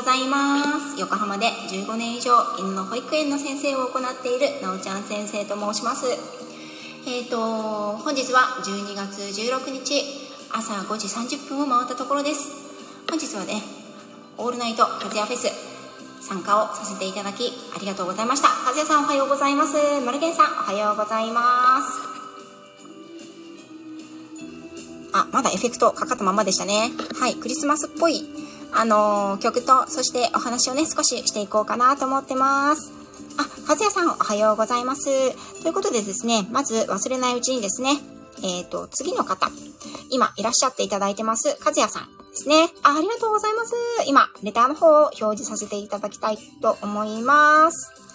ございます。横浜で15年以上犬の保育園の先生を行っているなおちゃん先生と申します。えっ、ー、と本日は12月16日朝5時30分を回ったところです。本日はねオールナイト和也フェス参加をさせていただきありがとうございました。和也さんおはようございます。マルゲンさんおはようございます。あ、まだエフェクトかかったままでしたね。はい、クリスマスっぽいあのー、曲と、そしてお話をね、少ししていこうかなと思ってます。あ、和也さんおはようございます。ということでですね、まず忘れないうちにですね、えっ、ー、と、次の方、今いらっしゃっていただいてます、かずやさんですね。あ、ありがとうございます。今、レターの方を表示させていただきたいと思います。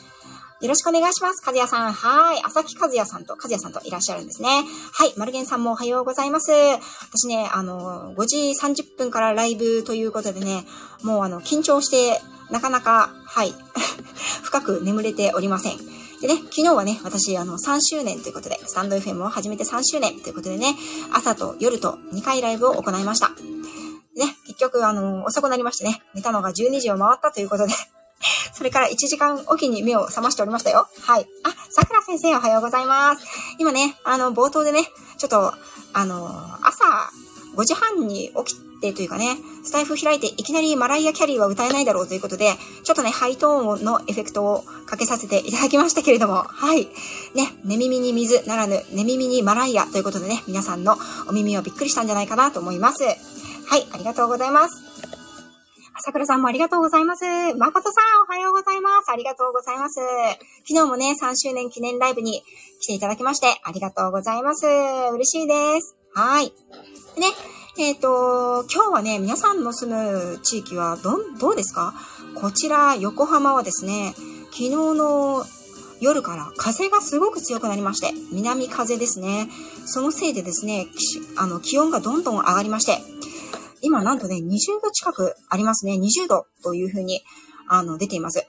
よろしくお願いします。かずやさん。はい。朝木かずやさんと、かずやさんといらっしゃるんですね。はい。マルゲンさんもおはようございます。私ね、あの、5時30分からライブということでね、もうあの、緊張して、なかなか、はい。深く眠れておりません。でね、昨日はね、私、あの、3周年ということで、スタンド FM を始めて3周年ということでね、朝と夜と2回ライブを行いました。ね、結局、あの、遅くなりましてね、寝たのが12時を回ったということでそれから1時間おきに目を覚ましておりましたよ。はい。あ、桜先生おはようございます。今ね、あの、冒頭でね、ちょっと、あの、朝5時半に起きてというかね、スタイフ開いていきなりマライア・キャリーは歌えないだろうということで、ちょっとね、ハイトーンのエフェクトをかけさせていただきましたけれども、はい。ね、寝耳に水ならぬ、寝耳にマライアということでね、皆さんのお耳をびっくりしたんじゃないかなと思います。はい、ありがとうございます。桜さんもありがとうございます。誠さん、おはようございます。ありがとうございます。昨日もね、3周年記念ライブに来ていただきまして、ありがとうございます。嬉しいです。はい。でね、えっ、ー、と、今日はね、皆さんの住む地域はど、どうですか？こちら、横浜はですね、昨日の夜から風がすごく強くなりまして、南風ですね。そのせいでですね、あの、気温がどんどん上がりまして、今なんとね、20度近くありますね。20度というふうに、あの、出ています。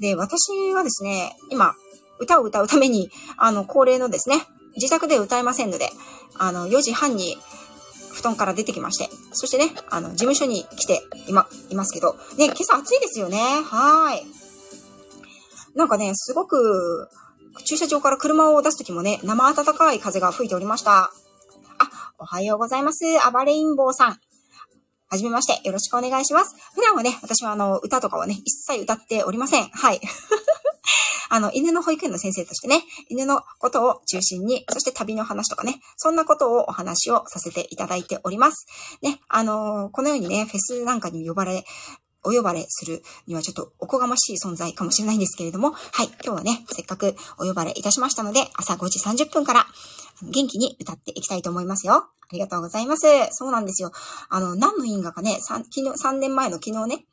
で、私はですね、今、歌を歌うために、あの、恒例のですね、自宅で歌えませんので、あの、4時半に布団から出てきまして、そしてね、あの、事務所に来て、今、いますけど、ね、今朝暑いですよね。はい。なんかね、すごく、駐車場から車を出すときもね、生暖かい風が吹いておりました。おはようございます。アバレインボーさん。はじめまして。よろしくお願いします。普段はね、私はあの、歌とかはね、一切歌っておりません。はい。あの、犬の保育園の先生としてね、犬のことを中心に、そして旅の話とかね、そんなことをお話をさせていただいております。ね、あのー、このようにね、フェスなんかに呼ばれ、お呼ばれするにはちょっとおこがましい存在かもしれないんですけれども、はい、今日はね、せっかくお呼ばれいたしましたので、朝5時30分から元気に歌っていきたいと思いますよ。ありがとうございます。そうなんですよ。あの、何の因果かね、昨日、3年前の昨日ね、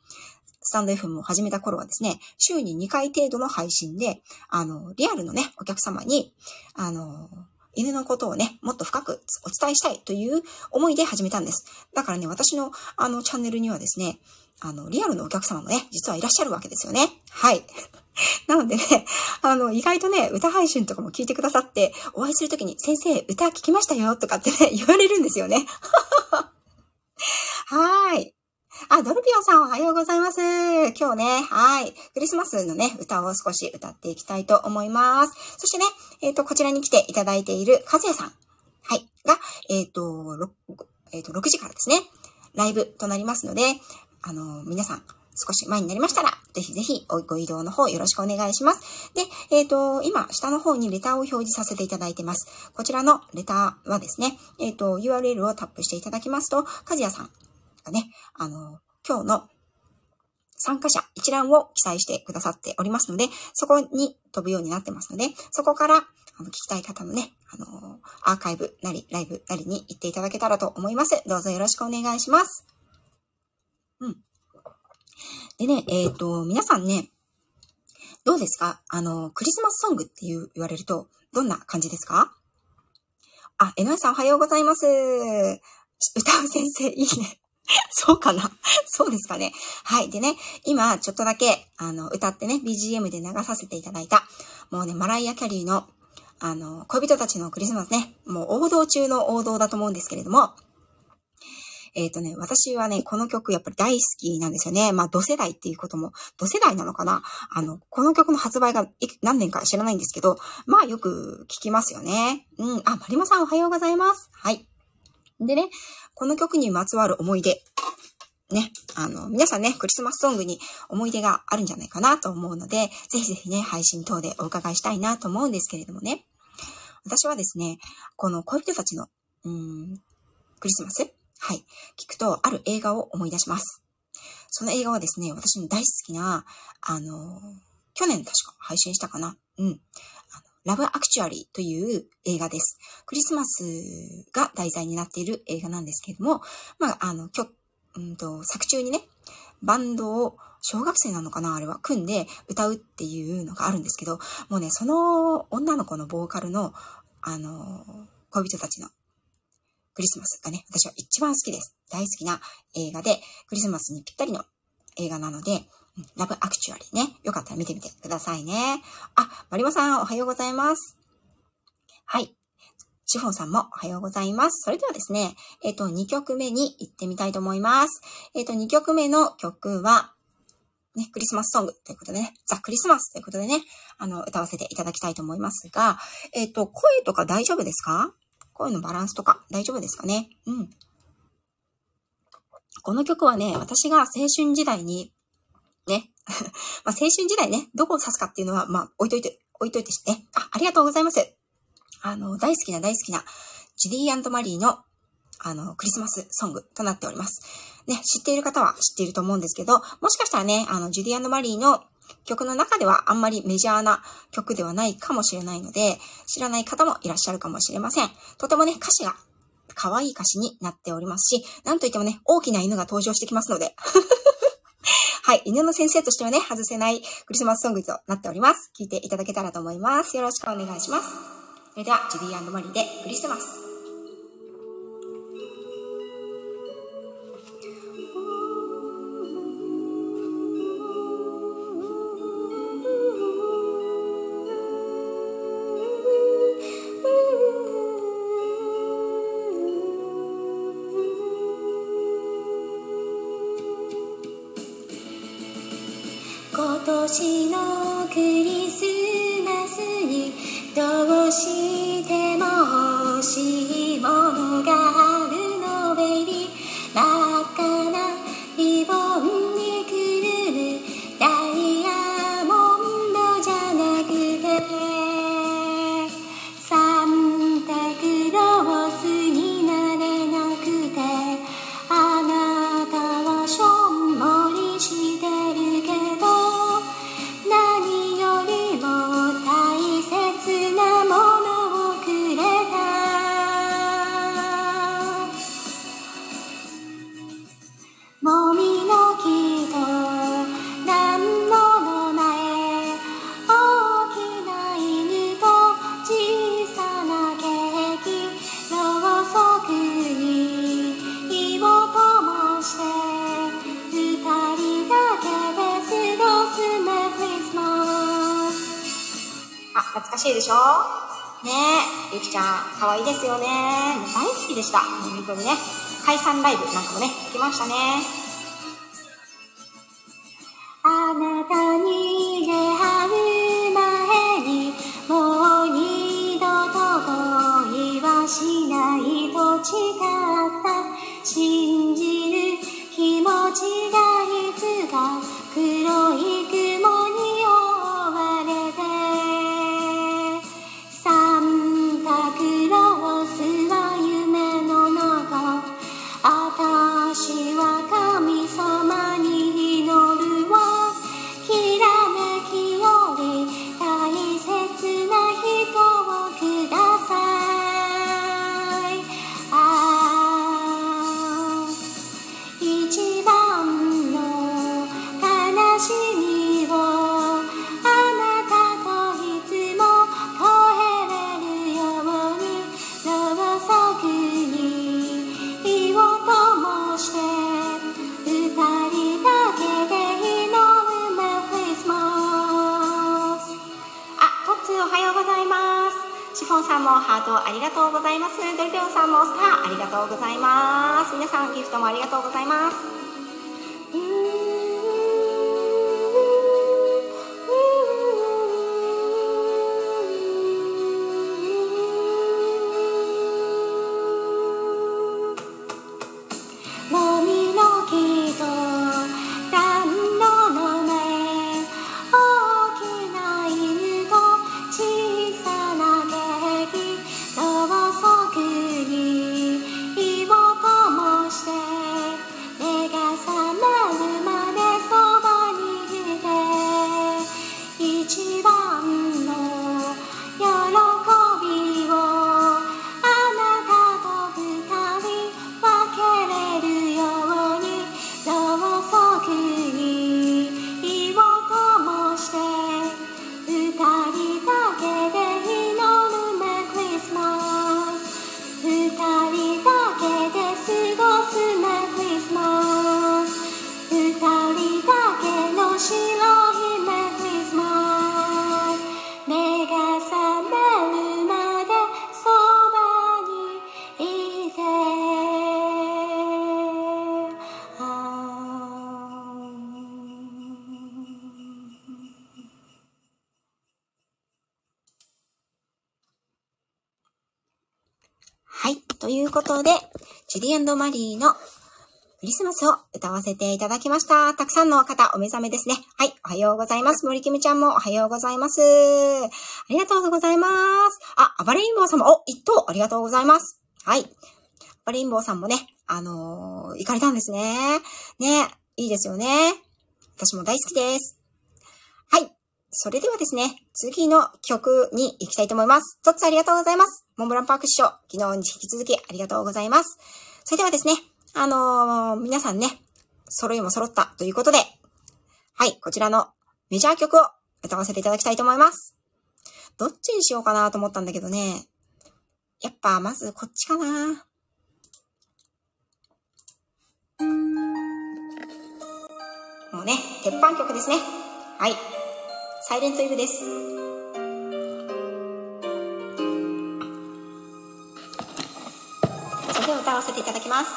スタンド FM を始めた頃はですね、週に2回程度の配信で、あの、リアルのね、お客様に、あの、犬のことをね、もっと深くお伝えしたいという思いで始めたんです。だからね、私のあのチャンネルにはですね、あの、リアルのお客様もね、実はいらっしゃるわけですよね。はい。なのでね、あの、意外とね、歌配信とかも聞いてくださって、お会いするときに、先生、歌聞きましたよ、とかってね、言われるんですよね。はい。あ、ドルピオさんおはようございます。今日ね、はい。クリスマスのね、歌を少し歌っていきたいと思います。そしてね、えっ、ー、と、こちらに来ていただいているカズヤさん。はい。が、えっ、ー、と、えっ、ー、と、6時からですね、ライブとなりますので、あの、皆さん、少し前になりましたら、ぜひぜひご移動の方よろしくお願いします。で、えっ、ー、と、今、下の方にレターを表示させていただいてます。こちらのレターはですね、えっ、ー、と、URL をタップしていただきますと、かずやさんがね、あの、今日の参加者一覧を記載してくださっておりますので、そこに飛ぶようになってますので、そこからあの聞きたい方のね、あのアーカイブなり、ライブなりに行っていただけたらと思います。どうぞよろしくお願いします。でね、えっ、ー、と、皆さんね、どうですか？あの、クリスマスソングって言われると、どんな感じですか？あ、えのえさんおはようございます。歌う先生、いいね。そうかな？そうですかね。はい。でね、今、ちょっとだけ、あの、歌ってね、BGM で流させていただいた、もうね、マライア・キャリーの、あの、恋人たちのクリスマスね、もう王道中の王道だと思うんですけれども、えっ、ー、とね、私はね、この曲やっぱり大好きなんですよね。まあ、同世代っていうことも、同世代なのかな？あの、この曲の発売が何年か知らないんですけど、まあ、よく聞きますよね。うん。あ、マリモさんおはようございます。はい。でね、この曲にまつわる思い出。ね、あの、皆さんね、クリスマスソングに思い出があるんじゃないかなと思うので、ぜひぜひね、配信等でお伺いしたいなと思うんですけれどもね。私はですね、この恋人たちの、うん、クリスマスはい。聞くと、ある映画を思い出します。その映画はですね、私の大好きな、あの、去年確か配信したかなうん。ラブアクチュアリーという映画です。クリスマスが題材になっている映画なんですけれども、まあ、あの、きょ、うんと、作中にね、バンドを小学生なのかなあれは、組んで歌うっていうのがあるんですけど、もうね、その女の子のボーカルの、あの、恋人たちのクリスマスがね、私は一番好きです。大好きな映画で、クリスマスにぴったりの映画なので、ラブアクチュアリーね。よかったら見てみてくださいね。あ、マリモさんおはようございます。はい。シフォンさんもおはようございます。それではですね、えっ、ー、と、2曲目に行ってみたいと思います。えっ、ー、と、2曲目の曲は、ね、クリスマスソングということでね、ザ・クリスマスということでね、あの、歌わせていただきたいと思いますが、えっ、ー、と、声とか大丈夫ですか？声のバランスとか大丈夫ですかね？うん。この曲はね、私が青春時代にね。まあ、青春時代ね、どこを指すかっていうのは、まあ、置いといて、置いといてしてね。あ、ありがとうございます。あの、大好きな大好きな、ジュディマリーの、あの、クリスマスソングとなっております。ね、知っている方は知っていると思うんですけど、もしかしたらね、あの、ジュディマリーの曲の中ではあんまりメジャーな曲ではないかもしれないので、知らない方もいらっしゃるかもしれません。とてもね、歌詞が可愛い歌詞になっておりますし、なんといってもね、大きな犬が登場してきますので。はい。犬の先生としてはね、外せないクリスマスソングとなっております。聞いていただけたらと思います。よろしくお願いします。それでは、ジュディマリーでクリスマス。年可愛いですよね。大好きでした。本当にね。解散ライブなんかもね、行きましたね。ことで、ジュディマリーのクリスマスを歌わせていただきました。たくさんの方、お目覚めですね。はい、おはようございます。森キムちゃんもおはようございます。ありがとうございます。あ、アバレインボーさんも、お、一等ありがとうございます。はい。アバレインボーさんもね、あのー、行かれたんですね。ね、いいですよね。私も大好きです。それではですね、次の曲に行きたいと思います。とっつありがとうございます。モンブランパーク師匠、昨日に引き続きありがとうございます。それではですね、あのー、皆さんね、揃いも揃ったということで、はい、こちらのメジャー曲を歌わせていただきたいと思います。どっちにしようかなと思ったんだけどね、やっぱまずこっちかな。もうね、鉄板曲ですね。はい。サイレントイブです。それでは歌わせていただきます。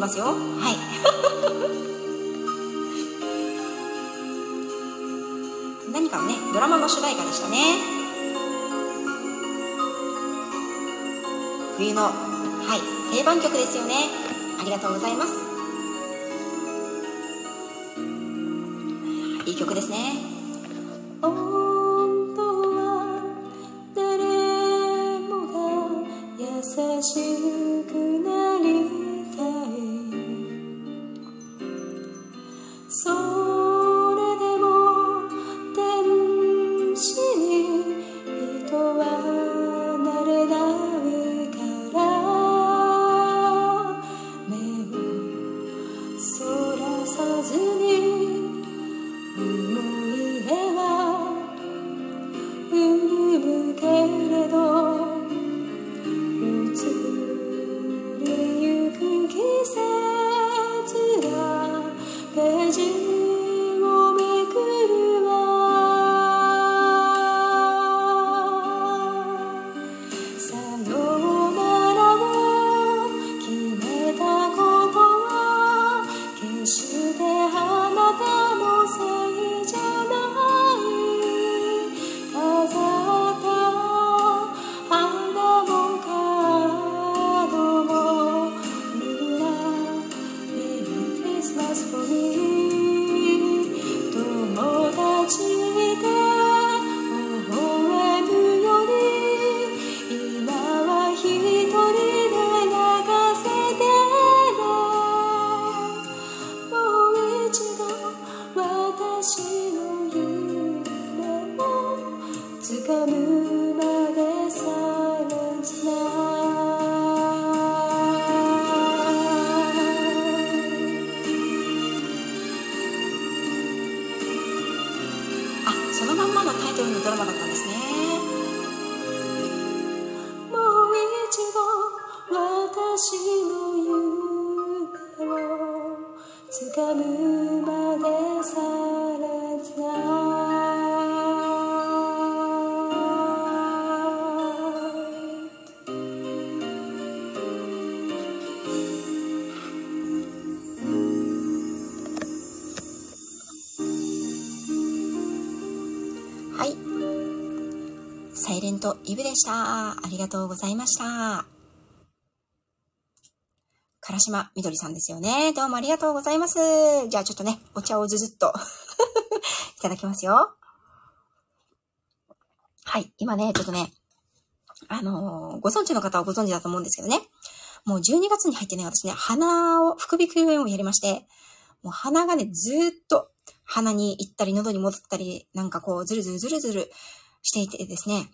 ますよ。はい。何かのねドラマの主題歌でしたね。冬のはい定番曲ですよね。ありがとうございます。So ントイブでした。ありがとうございました。唐島みどりさんですよね。どうもありがとうございます。じゃあちょっとね、お茶をずずっと いただきますよ。はい。今ね、ちょっとね、あのーご存知の方はご存知だと思うんですけどね。もう12月に入ってね、私ね、鼻を、副鼻腔炎をやりまして、もう鼻がね、ずーっと鼻に行ったり、喉に戻ったり、なんかこう、ずるずるずるずるしていてですね、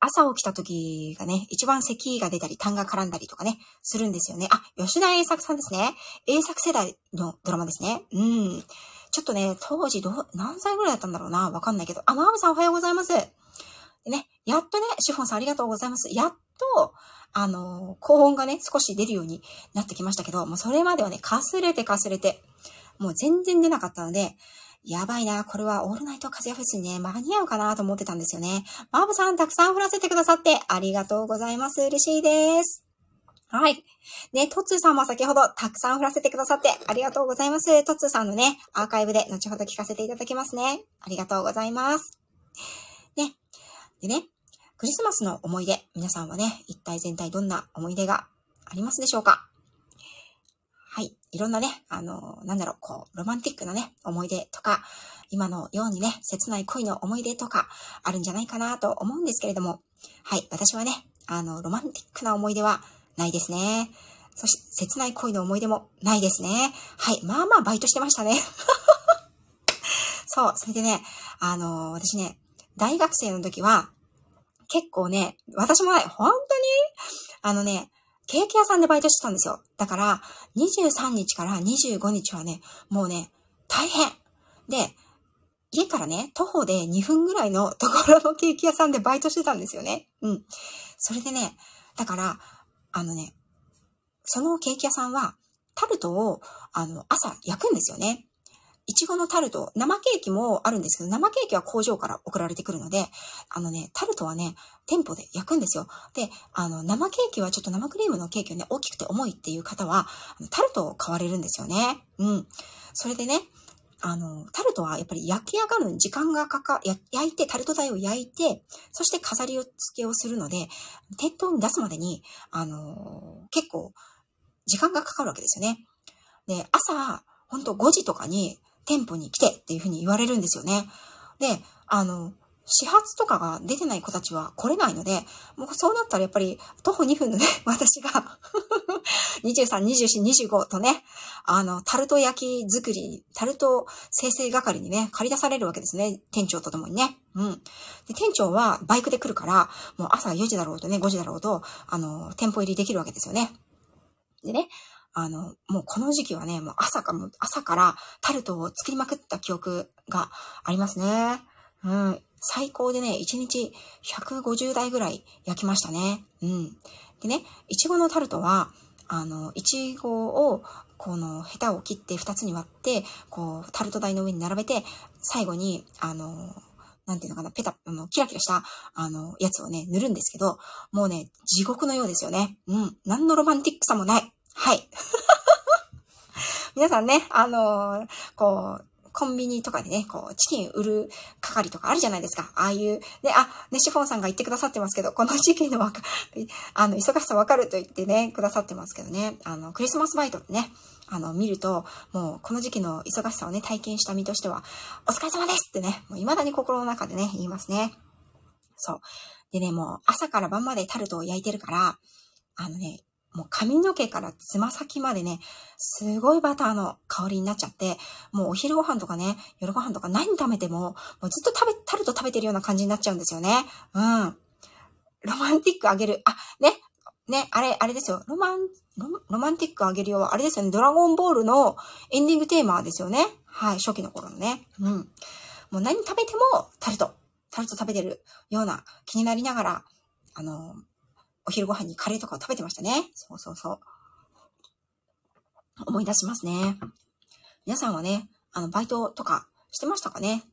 朝起きた時がね、一番咳が出たり、痰が絡んだりとかね、するんですよね。あ、吉田栄作さんですね。栄作世代のドラマですね。うん。ちょっとね、当時ど、何歳ぐらいだったんだろうなわかんないけど。あ、マーブさんおはようございます。でね、やっとね、シフォンさんありがとうございます。やっと、あの高音がね、少し出るようになってきましたけど、もうそれまではね、かすれてかすれて、もう全然出なかったので、やばいな、これはオールナイト風邪フェスにね、間に合うかなと思ってたんですよね。マーブさん、たくさん振らせてくださって、ありがとうございます。嬉しいです。はい。ね、トッツーさんも先ほどたくさん振らせてくださってありがとうございます。トッツーさんのね、アーカイブで後ほど聞かせていただきますね。ありがとうございます。ね。でね、クリスマスの思い出、皆さんはね、一体全体どんな思い出がありますでしょうか？はい。いろんなね、あの、なんだろう、こう、ロマンティックなね、思い出とか、今のようにね、切ない恋の思い出とか、あるんじゃないかなと思うんですけれども、はい。私はね、あの、ロマンティックな思い出はないですね。そして、切ない恋の思い出もないですね。はい。まあまあ、バイトしてましたね。そう。それでね、あの、私ね、大学生の時は、結構ね、私もね、本当に、あのね、ケーキ屋さんでバイトしてたんですよ。だから、23日から25日はね、もうね、大変。で、家からね、徒歩で2分ぐらいの ところのケーキ屋さんでバイトしてたんですよね。うん。それでね、だから、あのね、そのケーキ屋さんは、タルトを、あの、朝焼くんですよね。いちごのタルト、生ケーキもあるんですけど、生ケーキは工場から送られてくるので、あのね、タルトはね、店舗で焼くんですよ。で、あの、生ケーキはちょっと生クリームのケーキをね、大きくて重いっていう方は、タルトを買われるんですよね。うん。それでね、あの、タルトはやっぱり焼き上がる時間がかか、焼いて、タルト台を焼いて、そして飾り付けをするので、店頭に出すまでに、あの、結構、時間がかかるわけですよね。で、朝、ほんと5時とかに店舗に来てっていうふうに言われるんですよね。で、あの、始発とかが出てない子たちは来れないので、もうそうなったらやっぱり徒歩2分のね、私が23、24、25とね、あの、タルト焼き作り、タルト生成係にね、借り出されるわけですね。店長と共にね。うん。で、店長はバイクで来るから、もう朝4時だろうとね、5時だろうと、あの、店舗入りできるわけですよね。でね、あの、もうこの時期はね、もう朝かも、朝からタルトを作りまくった記憶がありますね。うん。最高でね、1日150台ぐらい焼きましたね。うん。でね、いちごのタルトは、あの、いちごを、この、ヘタを切って2つに割って、こう、タルト台の上に並べて、最後に、あの、なんていうのかな、ペタ、あの、キラキラした、あの、やつをね、塗るんですけど、もうね、地獄のようですよね。うん。何のロマンティックさもない。はい。皆さんね、あのーこう、コンビニとかでね、こう、チキン売る係とかあるじゃないですか。ああいう、で、あ、ね、シフォンさんが言ってくださってますけど、この時期のわか、あの、忙しさわかると言ってね、くださってますけどね、あの、クリスマスバイトってね、あの、見ると、もう、この時期の忙しさをね、体験した身としては、お疲れ様ですってね、もう未だに心の中でね、言いますね。そう。でね、もう、朝から晩までタルトを焼いてるから、あのね、もう髪の毛からつま先までね、すごいバターの香りになっちゃって、もうお昼ご飯とかね、夜ご飯とか何食べても、もうずっと食べ、タルト食べてるような感じになっちゃうんですよね。うん。ロマンティックあげる。あ、ね。ね、あれ、あれですよ。ロマン、ロマンティックあげるよ、あれですよね。ドラゴンボールのエンディングテーマですよね。はい、初期の頃のね。うん。もう何食べてもタルト、タルト食べてるような気になりながら、あの、お昼ご飯にカレーとかを食べてましたね。そうそうそう。思い出しますね。皆さんはね、あの、バイトとかしてましたかね？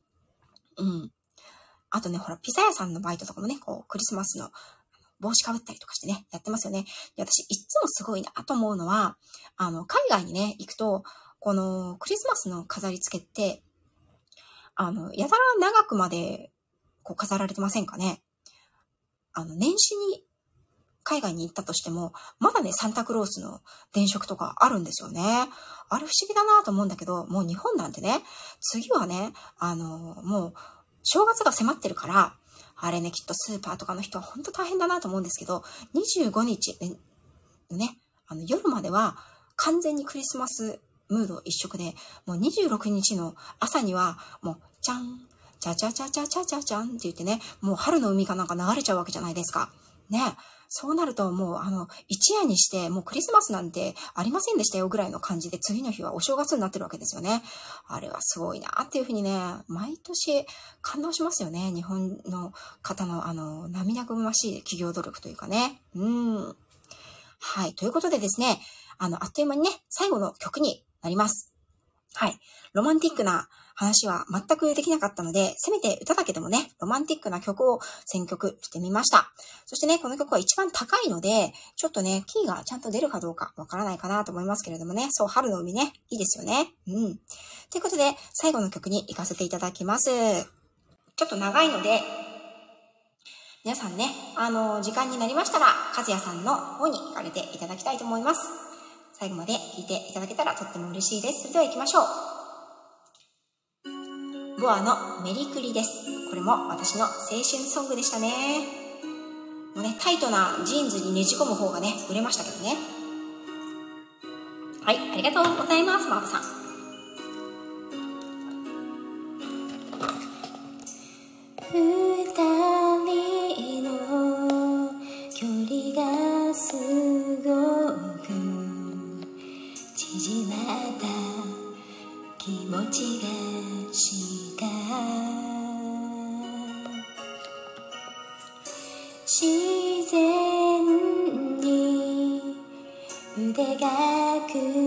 うん。あとね、ほら、ピザ屋さんのバイトとかもね、こう、クリスマスの帽子かぶったりとかしてね、やってますよね。で私、いつもすごいなと思うのは、あの、海外にね、行くと、このクリスマスの飾り付けって、あの、やたら長くまで、こう飾られてませんかね？あの、年始に海外に行ったとしても、まだね、サンタクロースの電飾とかあるんですよね。あれ不思議だなと思うんだけど、もう日本なんてね、次はね、あの、もう、正月が迫ってるから、あれね、きっとスーパーとかの人は本当大変だなと思うんですけど、25日、ね、あの、夜までは完全にクリスマスムード一色で、もう26日の朝には、もう、じゃん、ちゃちゃちゃちゃちゃちゃちゃんって言ってね、もう春の海かなんか流れちゃうわけじゃないですか。ね。そうなるともうあの、一夜にしてもうクリスマスなんてありませんでしたよぐらいの感じで次の日はお正月になってるわけですよね。あれはすごいなっていうふうにね、毎年感動しますよね。日本の方のあの、涙ぐましい企業努力というかね。うん。はい。ということでですね、あの、あっという間にね、最後の曲になります。はい。ロマンティックな話は全くできなかったので、せめて歌だけでもね、ロマンティックな曲を選曲してみました。そしてね、この曲は一番高いので、ちょっとね、キーがちゃんと出るかどうかわからないかなと思いますけれどもね、そう、春の海ね、いいですよね。うん。ということで、最後の曲に行かせていただきます。ちょっと長いので、皆さんね、あの、時間になりましたら、和也さんの方に行かれていただきたいと思います。最後まで聴いていただけたらとっても嬉しいです。それでは行きましょう。ボアのメリクリです。これも私の青春ソングでしたね。もうね、タイトなジーンズにねじ込む方がね、売れましたけどね。はい、ありがとうございます、マーブさん。二人の距離がすごく縮まった気持ちが組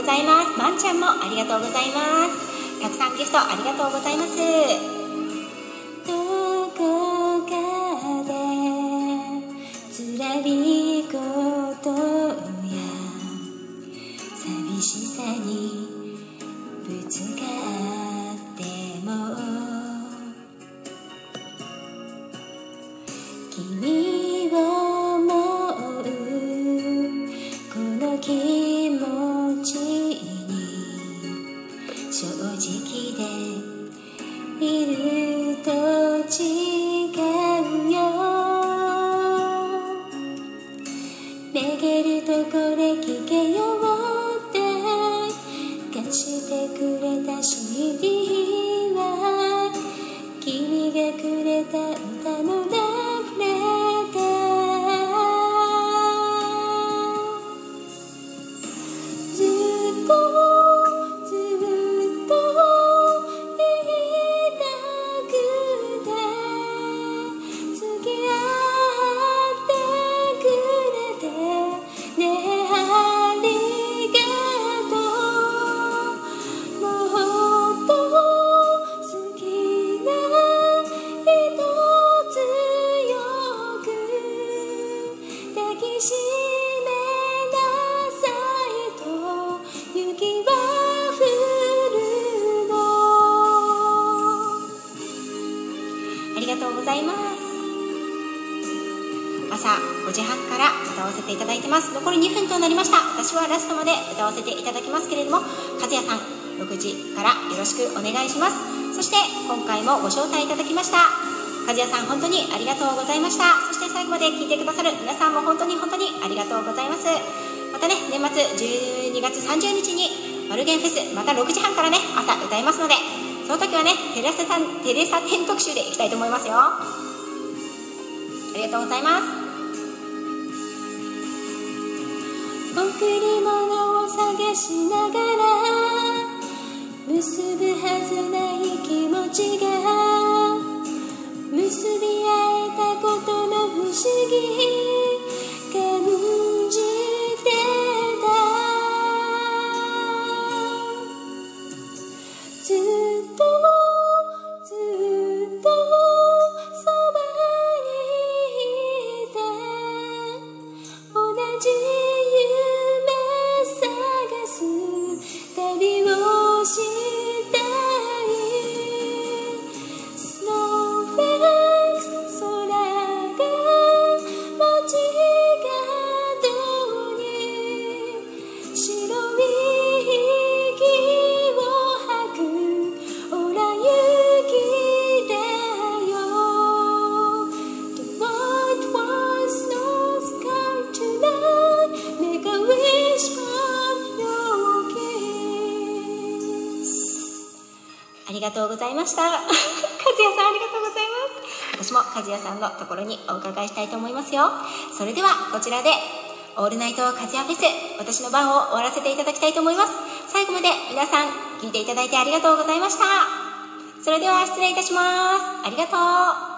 ございます。まんちゃんもありがとうございます。たくさんゲストありがとうございます。ていただきますけれども和也さん6時からよろしくお願いします。そして今回もご招待いただきました和也さん本当にありがとうございました。そして最後まで聞いてくださる皆さんも本当に本当にありがとうございます。またね年末12月30日にマルゲンフェスまた6時半からね朝歌いますのでその時はねテレサさんテレサ天特集でいきたいと思いますよ。ありがとうございます。贈り物探しながら結ぶはずない気持ちが結び合えたことの不思議。感ました。和也さんありがとうございます。私も和也さんのところにお伺いしたいと思いますよ。それではこちらでオールナイト和也フェス私の番を終わらせていただきたいと思います。最後まで皆さん聞いていただいてありがとうございました。それでは失礼いたします。ありがとう。